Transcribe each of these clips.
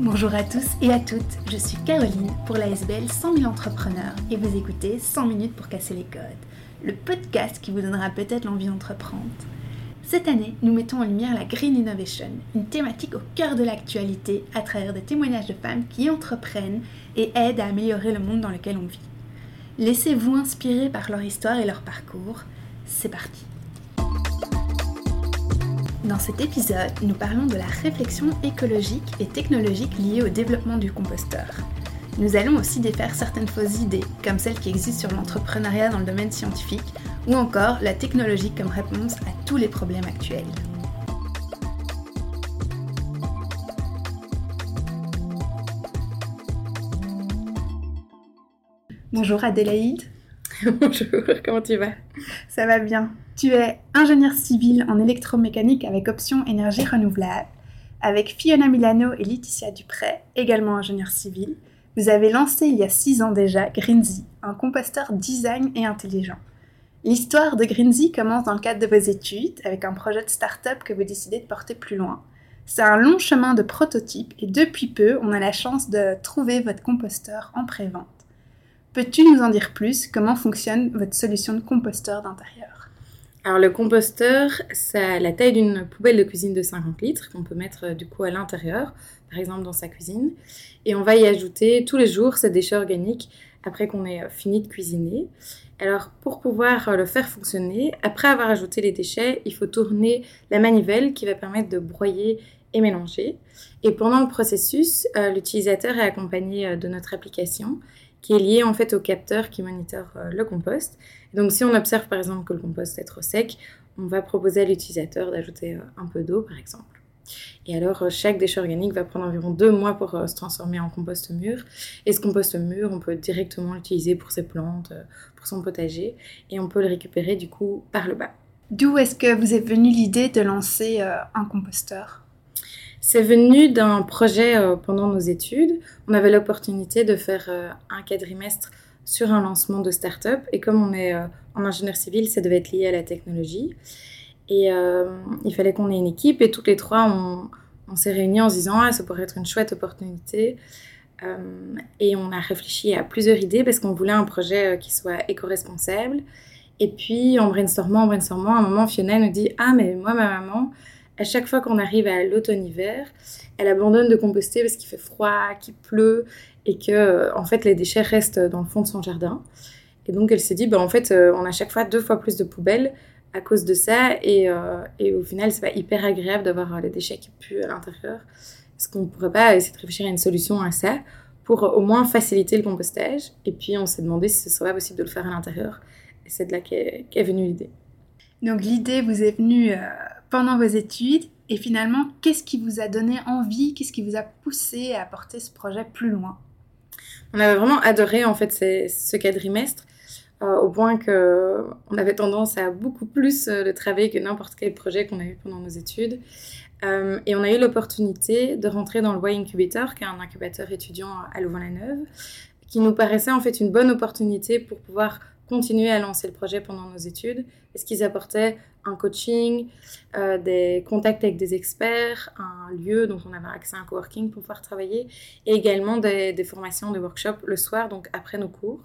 Bonjour à tous et à toutes, je suis Caroline pour la SBL 100 000 entrepreneurs et vous écoutez 100 minutes pour casser les codes, le podcast qui vous donnera peut-être l'envie d'entreprendre. Cette année, nous mettons en lumière la Green Innovation, une thématique au cœur de l'actualité à travers des témoignages de femmes qui entreprennent et aident à améliorer le monde dans lequel on vit. Laissez-vous inspirer par leur histoire et leur parcours. C'est parti. Dans cet épisode, nous parlons de la réflexion écologique et technologique liée au développement du composteur. Nous allons aussi défaire certaines fausses idées, comme celles qui existent sur l'entrepreneuriat dans le domaine scientifique, ou encore la technologie comme réponse à tous les problèmes actuels. Bonjour Adélaïde. Bonjour, comment tu vas? Ça va bien. Tu es ingénieur civil en électromécanique avec option énergie renouvelable. Avec Fiona Milano et Laetitia Dupré, également ingénieur civil, vous avez lancé il y a six ans déjà Greensy, un composteur design et intelligent. L'histoire de Greensy commence dans le cadre de vos études avec un projet de start-up que vous décidez de porter plus loin. C'est un long chemin de prototype et depuis peu, on a la chance de trouver votre composteur en pré-vente. Peux-tu nous en dire plus? Comment fonctionne votre solution de composteur d'intérieur? Alors le composteur, ça a la taille d'une poubelle de cuisine de 50 litres qu'on peut mettre euh, du coup à l'intérieur, par exemple dans sa cuisine. Et on va y ajouter tous les jours ces déchets organiques après qu'on ait euh, fini de cuisiner. Alors pour pouvoir euh, le faire fonctionner, après avoir ajouté les déchets, il faut tourner la manivelle qui va permettre de broyer et mélanger. Et pendant le processus, l'utilisateur est accompagné de notre application qui est lié en fait au capteur qui monitore le compost. Donc si on observe par exemple que le compost est trop sec, on va proposer à l'utilisateur d'ajouter euh, un peu d'eau par exemple. Et alors, euh, chaque déchet organique va prendre environ deux mois pour se transformer en compost mûr. Et ce compost mûr, on peut directement l'utiliser pour ses plantes, pour son potager, et on peut le récupérer du coup par le bas. D'où est-ce que vous est venue l'idée de lancer un composteur? C'est venu d'un projet euh, pendant nos études. On avait l'opportunité de faire euh, un quadrimestre sur un lancement de start-up. Et comme on est euh, en ingénieur civil, ça devait être lié à la technologie. Et il fallait qu'on ait une équipe. Et toutes les trois, on, s'est réunis en se disant ah, ça pourrait être une chouette opportunité. et on a réfléchi à plusieurs idées parce qu'on voulait un projet qui soit éco-responsable. Et puis, en brainstormant, en brainstormant, à un moment, Fiona nous dit Ah, mais moi, ma maman, à chaque fois qu'on arrive à l'automne-hiver, elle abandonne de composter parce qu'il fait froid, qu'il pleut et que euh, en fait les déchets restent dans le fond de son jardin. Et donc elle s'est dit, bah, en fait, euh, on a chaque fois deux fois plus de poubelles à cause de ça et, euh, et au final, c'est pas hyper agréable d'avoir les déchets qui puent à l'intérieur. Est-ce qu'on pourrait pas essayer de réfléchir à une solution à ça pour au moins faciliter le compostage Et puis on s'est demandé si ce serait possible de le faire à l'intérieur. Et c'est de là qu'est venue l'idée. Donc l'idée vous est venue pendant vos études et finalement, qu'est-ce qui vous a donné envie, qu'est-ce qui vous a poussé à porter ce projet plus loin? On avait vraiment adoré en fait ce quadrimestre. Euh, au point que on avait tendance à beaucoup plus euh, de travailler que n'importe quel projet qu'on a eu pendant nos études. Euh, et on a eu l'opportunité de rentrer dans le Y Incubator, qui est un incubateur étudiant à Louvain-la-Neuve, qui nous paraissait en fait une bonne opportunité pour pouvoir continuer à lancer le projet pendant nos études, parce qu'ils apportaient un coaching, euh, des contacts avec des experts, un lieu dont on avait accès à un coworking pour pouvoir travailler, et également des, formations, des workshops le soir, donc après nos cours.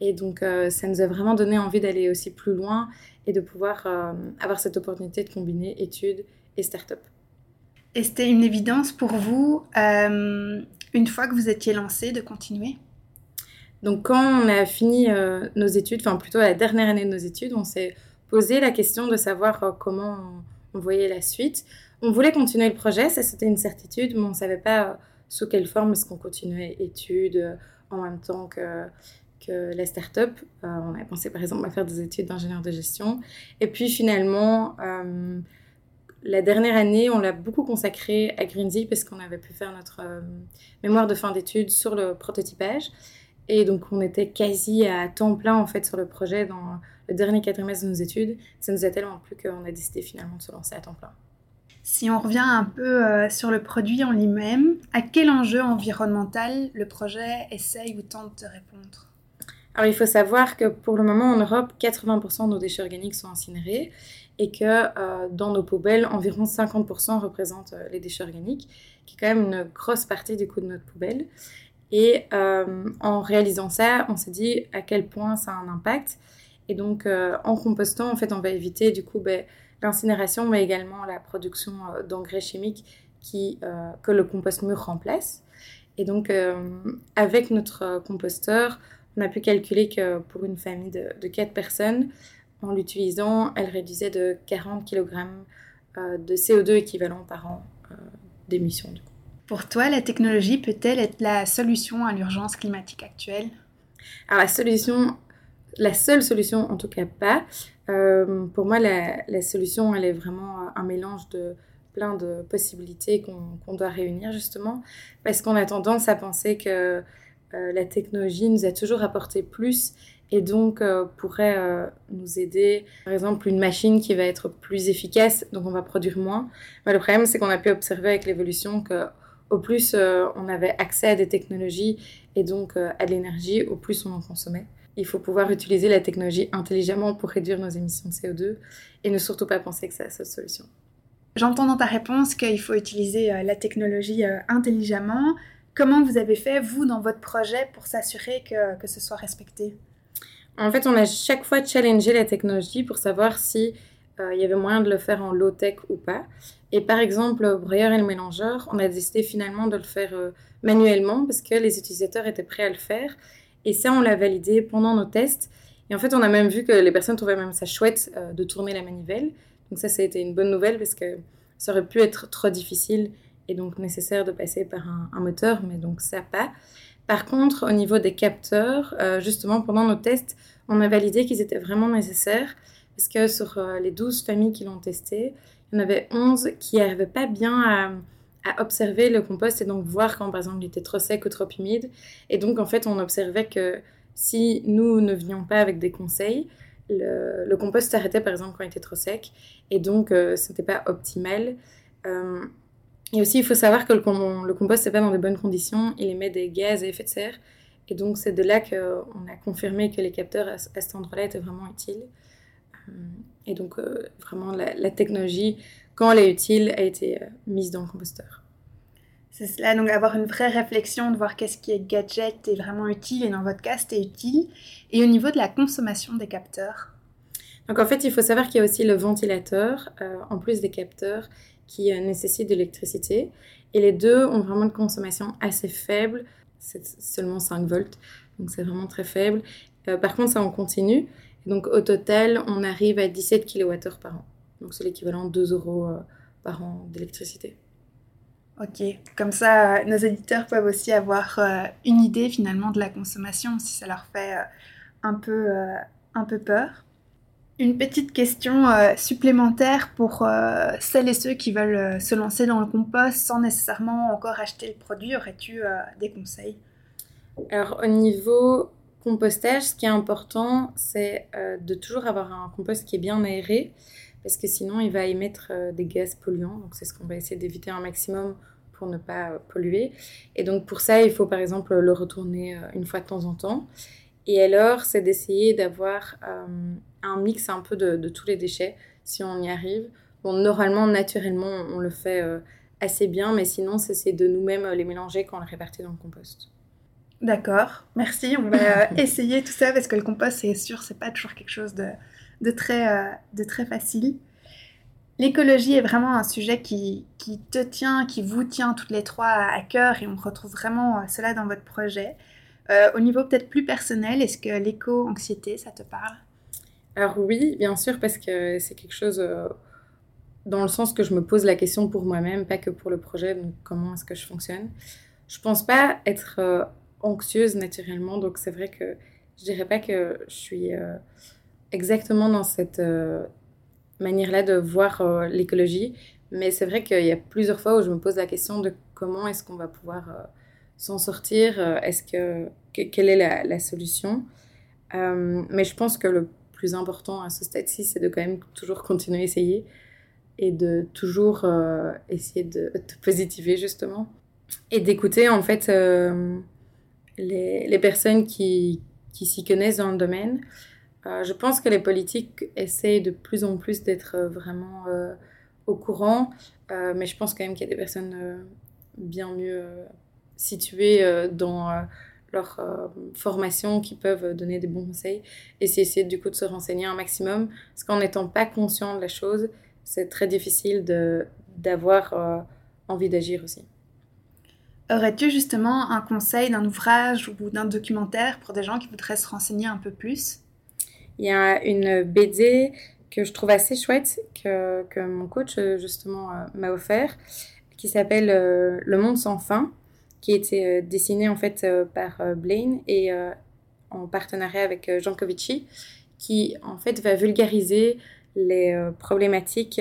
Et donc, euh, ça nous a vraiment donné envie d'aller aussi plus loin et de pouvoir euh, avoir cette opportunité de combiner études et start-up. Et c'était une évidence pour vous, une fois que vous étiez lancé, de continuer? Donc quand on a fini nos études, enfin plutôt la dernière année de nos études, on s'est posé la question de savoir euh, comment on, voyait la suite. On voulait continuer le projet, ça c'était une certitude, mais on ne savait pas euh, sous quelle forme est-ce qu'on continuait études euh, en même temps que, que la start-up. on avait pensé par exemple à faire des études d'ingénieur de gestion. Et puis finalement, la dernière année, on l'a beaucoup consacré à Greensy parce qu'on avait pu faire notre mémoire de fin d'études sur le prototypage. Et donc, on était quasi à temps plein en fait sur le projet le dernier quadrimestre de nos études. Ça nous a tellement plu qu'on a décidé finalement de se lancer à temps plein. Si on revient un peu euh, sur le produit en lui-même, à quel enjeu environnemental le projet essaye ou tente de répondre? Alors il faut savoir que pour le moment en Europe, 80% de nos déchets organiques sont incinérés et que dans nos poubelles, environ 50% représentent les déchets organiques, qui est quand même une grosse partie du coup de notre poubelle. Et en réalisant ça, on s'est dit à quel point ça a un impact. Et donc, en compostant, en fait, on va éviter du coup ben, l'incinération, mais également la production d'engrais chimiques qui, que le compost mûr remplace. Et donc, avec notre composteur, on a pu calculer que pour une famille de, de 4 personnes, en l'utilisant, elle réduisait de 40 kg euh, de CO2 équivalent par an euh, d'émissions. Pour toi, la technologie peut-elle être la solution à l'urgence climatique actuelle? Alors la solution, la seule solution en tout cas pas. Euh, pour moi, la, solution, elle est vraiment un mélange de plein de possibilités qu'on doit réunir justement, parce qu'on a tendance à penser que la technologie nous a toujours apporté plus et donc euh, pourrait euh, nous aider, par exemple, une machine qui va être plus efficace, donc on va produire moins. Mais le problème, c'est qu'on a pu observer avec l'évolution que au plus euh, on avait accès à des technologies et donc à de l'énergie, au plus on en consommait. Il faut pouvoir utiliser la technologie intelligemment pour réduire nos émissions de CO2 et ne surtout pas penser que c'est la seule solution. J'entends dans ta réponse qu'il faut utiliser la technologie intelligemment. Comment vous avez fait, vous, dans votre projet, pour s'assurer que, que ce soit respecté? En fait, on a chaque fois challengé la technologie pour savoir si euh, il y avait moyen de le faire en low-tech ou pas. Et par exemple, le broyeur et le mélangeur, on a décidé finalement de le faire euh, manuellement parce que les utilisateurs étaient prêts à le faire. Et ça, on l'a validé pendant nos tests. Et en fait, on a même vu que les personnes trouvaient même ça chouette euh, de tourner la manivelle. Donc ça, ça a été une bonne nouvelle parce que ça aurait pu être trop difficile et donc nécessaire de passer par un, moteur, mais donc ça pas. Par contre, au niveau des capteurs, euh, justement, pendant nos tests, on a validé qu'ils étaient vraiment nécessaires parce que sur euh, les 12 familles qui l'ont testé, il y en avait 11 qui n'arrivaient pas bien à, observer le compost et donc voir quand, par exemple, il était trop sec ou trop humide. Et donc, en fait, on observait que si nous ne venions pas avec des conseils, le, compost s'arrêtait, par exemple, quand il était trop sec. Et donc, euh, ce n'était pas optimal. Et aussi, il faut savoir que le, compost n'est pas dans de bonnes conditions, il émet des gaz à effet de serre. Et donc, c'est de là qu'on a confirmé que les capteurs à, cet endroit-là étaient vraiment utiles. Euh, et donc, euh, vraiment, la, technologie, quand elle est utile, a été euh, mise dans le composteur. C'est cela, donc avoir une vraie réflexion de voir qu'est-ce qui est gadget et vraiment utile, et dans votre cas, c'était utile. Et au niveau de la consommation des capteurs Donc, en fait, il faut savoir qu'il y a aussi le ventilateur, en plus des capteurs qui euh, nécessitent de l'électricité. Et les deux ont vraiment une consommation assez faible, c'est seulement 5 volts, donc c'est vraiment très faible. Euh, par contre, ça en continue. donc au total, on arrive à 17 kWh par an. Donc c'est l'équivalent de 2 euros euh, par an d'électricité. Ok, comme ça, nos éditeurs peuvent aussi avoir une idée finalement de la consommation si ça leur fait un, peu, un peu peur. Une petite question euh, supplémentaire pour euh, celles et ceux qui veulent euh, se lancer dans le compost sans nécessairement encore acheter le produit. Aurais-tu des conseils? Alors au niveau compostage, ce qui est important, c'est de toujours avoir un compost qui est bien aéré parce que sinon il va émettre des gaz polluants. Donc c'est ce qu'on va essayer d'éviter un maximum pour ne pas polluer. Et donc pour ça, il faut par exemple le retourner une fois de temps en temps. Et alors, c'est d'essayer d'avoir un mix un peu de, tous les déchets, si on y arrive. Bon, normalement, naturellement, on le fait euh, assez bien, mais sinon, c'est de nous-mêmes euh, les mélanger quand on les répartit dans le compost. D'accord, merci. On va euh, essayer tout ça parce que le compost, c'est sûr, c'est pas toujours quelque chose de, de très, de très facile. L'écologie est vraiment un sujet qui, qui, te tient, qui vous tient toutes les trois à cœur et on retrouve vraiment cela dans votre projet. au niveau peut-être plus personnel, est-ce que l'éco-anxiété, ça te parle? Alors oui, bien sûr, parce que c'est quelque chose euh, dans le sens que je me pose la question pour moi-même, pas que pour le projet, donc comment est-ce que je fonctionne? Je pense pas être euh, anxieuse naturellement, donc c'est vrai que je dirais pas que je suis euh, exactement dans cette manière-là de voir l'écologie, mais c'est vrai qu'il y a plusieurs fois où je me pose la question de comment est-ce qu'on va pouvoir s'en sortir, est-ce que, quelle est la, solution? mais je pense que le plus important à ce stade-ci, c'est de quand même toujours continuer à essayer et de toujours euh, essayer de, te positiver justement et d'écouter en fait euh, les, les, personnes qui, qui s'y connaissent dans le domaine. Je pense que les politiques essayent de plus en plus d'être vraiment au courant, mais je pense quand même qu'il y a des personnes bien mieux situées dans leur formation qui peuvent donner des bons conseils et essayer du coup de se renseigner un maximum. Parce qu'en n'étant pas conscient de la chose, c'est très difficile d'avoir envie d'agir aussi. Aurais-tu justement un conseil d'un ouvrage ou d'un documentaire pour des gens qui voudraient se renseigner un peu plus? Il y a une BD que je trouve assez chouette que, que mon coach justement euh, m'a offert qui s'appelle euh, Le monde sans fin qui a été euh, dessinée en fait par Blaine et en partenariat avec Jean Covici qui en fait va vulgariser les problématiques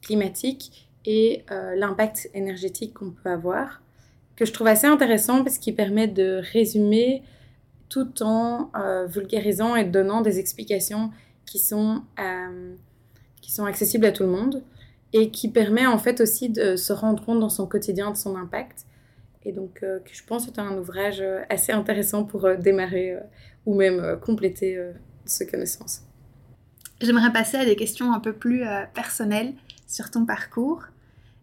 climatiques et l'impact énergétique qu'on peut avoir que je trouve assez intéressant parce qu'il permet de résumer tout en euh, vulgarisant et donnant des explications qui sont, euh, qui sont accessibles à tout le monde et qui permet en fait aussi de se rendre compte dans son quotidien de son impact. Et donc, euh, je pense que c'est un ouvrage assez intéressant pour démarrer ou même compléter ce connaissance. J'aimerais passer à des questions un peu plus personnelles sur ton parcours.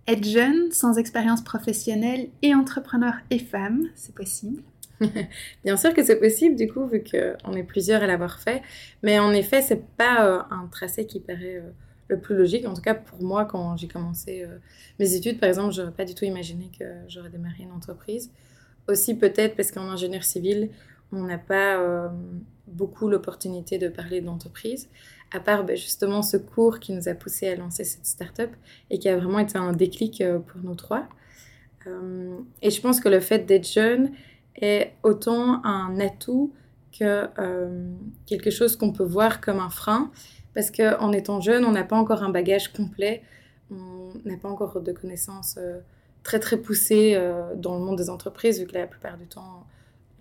Être jeune, sans expérience professionnelle et entrepreneur et femme, c'est possible Bien sûr que c'est possible, du coup, vu qu'on est plusieurs à l'avoir fait. Mais en effet, c'est pas euh, un tracé qui paraît euh, le plus logique. En tout cas, pour moi, quand j'ai commencé euh, mes études, par exemple, j'aurais pas du tout imaginé que j'aurais démarré une entreprise. Aussi, peut-être parce qu'en ingénieur civil, on n'a pas beaucoup l'opportunité de parler d'entreprise à part ben, justement ce cours qui nous a poussé à lancer cette start-up et qui a vraiment été un déclic pour nous trois. Et je pense que le fait d'être jeune est autant un atout que euh, quelque chose qu'on peut voir comme un frein, parce qu'en étant jeune, on n'a pas encore un bagage complet, on n'a pas encore de connaissances très très poussées dans le monde des entreprises, vu que la plupart du temps,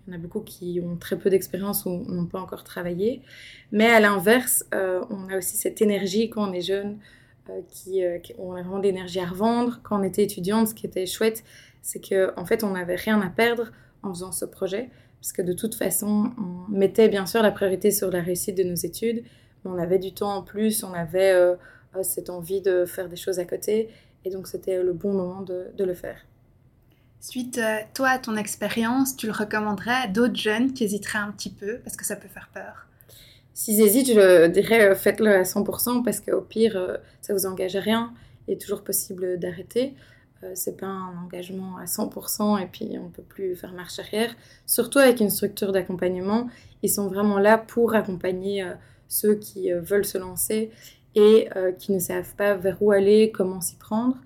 il y en a beaucoup qui ont très peu d'expérience ou n'ont pas encore travaillé. Mais à l'inverse, euh, on a aussi cette énergie quand on est jeune, euh, qui, euh, on a vraiment de l'énergie à revendre. Quand on était étudiante, ce qui était chouette, c'est qu'en en fait, on n'avait rien à perdre en faisant ce projet. Parce que de toute façon, on mettait bien sûr la priorité sur la réussite de nos études, mais on avait du temps en plus, on avait cette envie de faire des choses à côté. Et donc, c'était le bon moment de, de le faire. Suite, euh, toi, à ton expérience, tu le recommanderais à d'autres jeunes qui hésiteraient un petit peu parce que ça peut faire peur? S'ils hésitent, je dirais euh, faites-le à 100% parce qu'au pire, euh, ça vous engage à rien. Il est toujours possible d'arrêter. C'est pas un engagement à 100% et puis on peut plus faire marche arrière. Surtout avec une structure d'accompagnement, ils sont vraiment là pour accompagner ceux qui veulent se lancer et qui ne savent pas vers où aller, comment s'y prendre.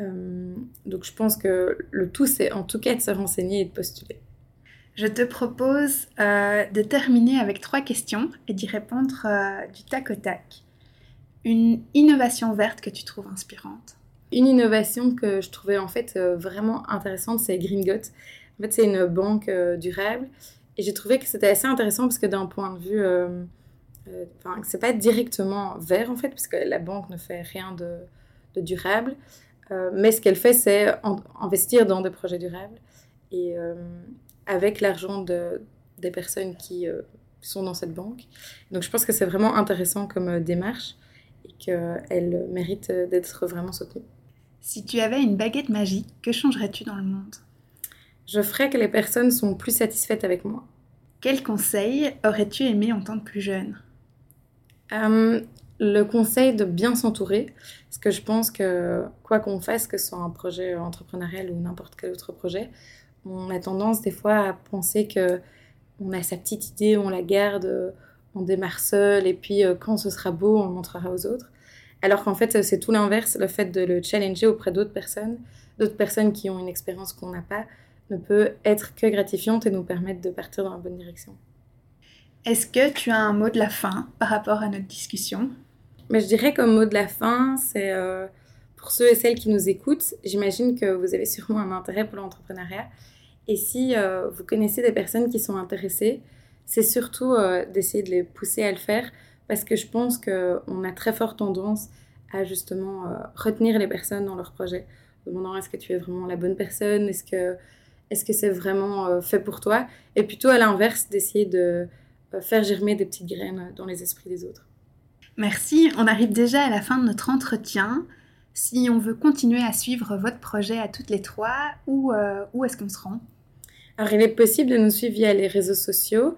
Euh, donc je pense que le tout, c'est en tout cas de se renseigner et de postuler. Je te propose euh, de terminer avec trois questions et d'y répondre euh, du tac au tac. Une innovation verte que tu trouves inspirante Une innovation que je trouvais en fait vraiment intéressante, c'est Green En fait, c'est une banque durable et j'ai trouvé que c'était assez intéressant parce que d'un point de vue, enfin, c'est pas directement vert en fait, parce que la banque ne fait rien de, durable. Euh, mais ce qu'elle fait, c'est investir dans des projets durables et euh, avec l'argent de, des personnes qui euh, sont dans cette banque. Donc je pense que c'est vraiment intéressant comme démarche et qu'elle mérite d'être vraiment soutenue. Si tu avais une baguette magique, que changerais-tu dans le monde? Je ferais que les personnes sont plus satisfaites avec moi. Quel conseil aurais-tu aimé entendre plus jeune? Le conseil de bien s'entourer, parce que je pense que quoi qu'on fasse, que ce soit un projet entrepreneurial ou n'importe quel autre projet, on a tendance des fois à penser que on a sa petite idée, on la garde, on démarre seul, et puis euh, quand ce sera beau, on le montrera aux autres. Alors qu'en fait, c'est tout l'inverse, le fait de le challenger auprès d'autres personnes, d'autres personnes qui ont une expérience qu'on n'a pas, ne peut être que gratifiante et nous permettre de partir dans la bonne direction. Est-ce que tu as un mot de la fin par rapport à notre discussion? Mais je dirais comme mot de la fin, c'est euh, pour ceux et celles qui nous écoutent, j'imagine que vous avez sûrement un intérêt pour l'entrepreneuriat. Et si euh, vous connaissez des personnes qui sont intéressées, c'est surtout euh, d'essayer de les pousser à le faire parce que je pense qu'on a très forte tendance à justement retenir les personnes dans leur projet, demandant est-ce que tu es vraiment la bonne personne, est-ce que est-ce que c'est vraiment fait pour toi, et plutôt à l'inverse d'essayer de faire germer des petites graines dans les esprits des autres. Merci, on arrive déjà à la fin de notre entretien. Si on veut continuer à suivre votre projet à toutes les trois, où, où est-ce qu'on se rend? Alors il est possible de nous suivre via les réseaux sociaux.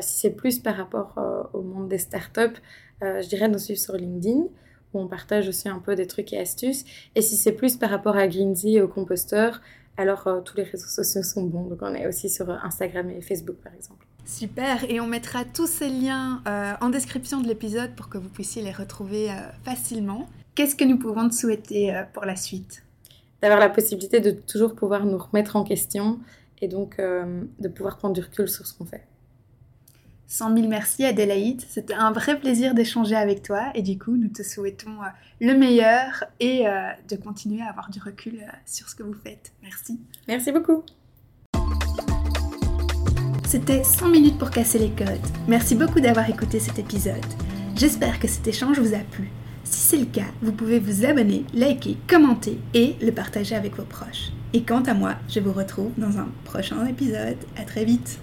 Si c'est plus par rapport au monde des startups, je dirais de nous suivre sur LinkedIn où on partage aussi un peu des trucs et astuces. Et si c'est plus par rapport à Greensy et au composteur, alors euh, tous les réseaux sociaux sont bons. Donc on est aussi sur Instagram et Facebook par exemple. Super, et on mettra tous ces liens euh, en description de l'épisode pour que vous puissiez les retrouver euh, facilement. Qu'est-ce que nous pouvons te souhaiter pour la suite? D'avoir la possibilité de toujours pouvoir nous remettre en question et donc de pouvoir prendre du recul sur ce qu'on fait. 100 000 merci Adélaïde, c'était un vrai plaisir d'échanger avec toi et du coup nous te souhaitons euh, le meilleur et euh, de continuer à avoir du recul euh, sur ce que vous faites. Merci. Merci beaucoup. C'était 100 minutes pour casser les codes. Merci beaucoup d'avoir écouté cet épisode. J'espère que cet échange vous a plu. Si c'est le cas, vous pouvez vous abonner, liker, commenter et le partager avec vos proches. Et quant à moi, je vous retrouve dans un prochain épisode. À très vite.